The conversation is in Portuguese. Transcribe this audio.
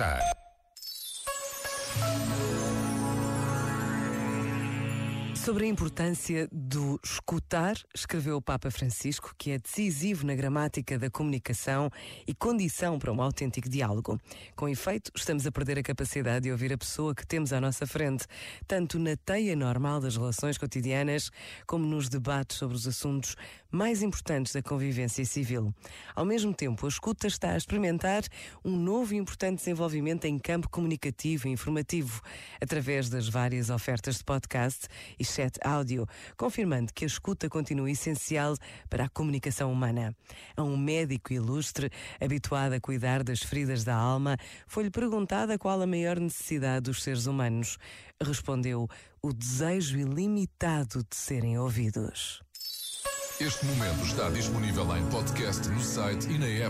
pasar. Sobre a importância do escutar, escreveu o Papa Francisco, que é decisivo na gramática da comunicação e condição para um autêntico diálogo. Com efeito, estamos a perder a capacidade de ouvir a pessoa que temos à nossa frente, tanto na teia normal das relações cotidianas, como nos debates sobre os assuntos mais importantes da convivência civil. Ao mesmo tempo, a escuta está a experimentar um novo e importante desenvolvimento em campo comunicativo e informativo, através das várias ofertas de podcast e chat áudio, confirmando que a escuta continua essencial para a comunicação humana. A um médico ilustre, habituado a cuidar das feridas da alma, foi-lhe perguntada qual a maior necessidade dos seres humanos. Respondeu: o desejo ilimitado de serem ouvidos. Este momento está disponível em podcast no site e na app.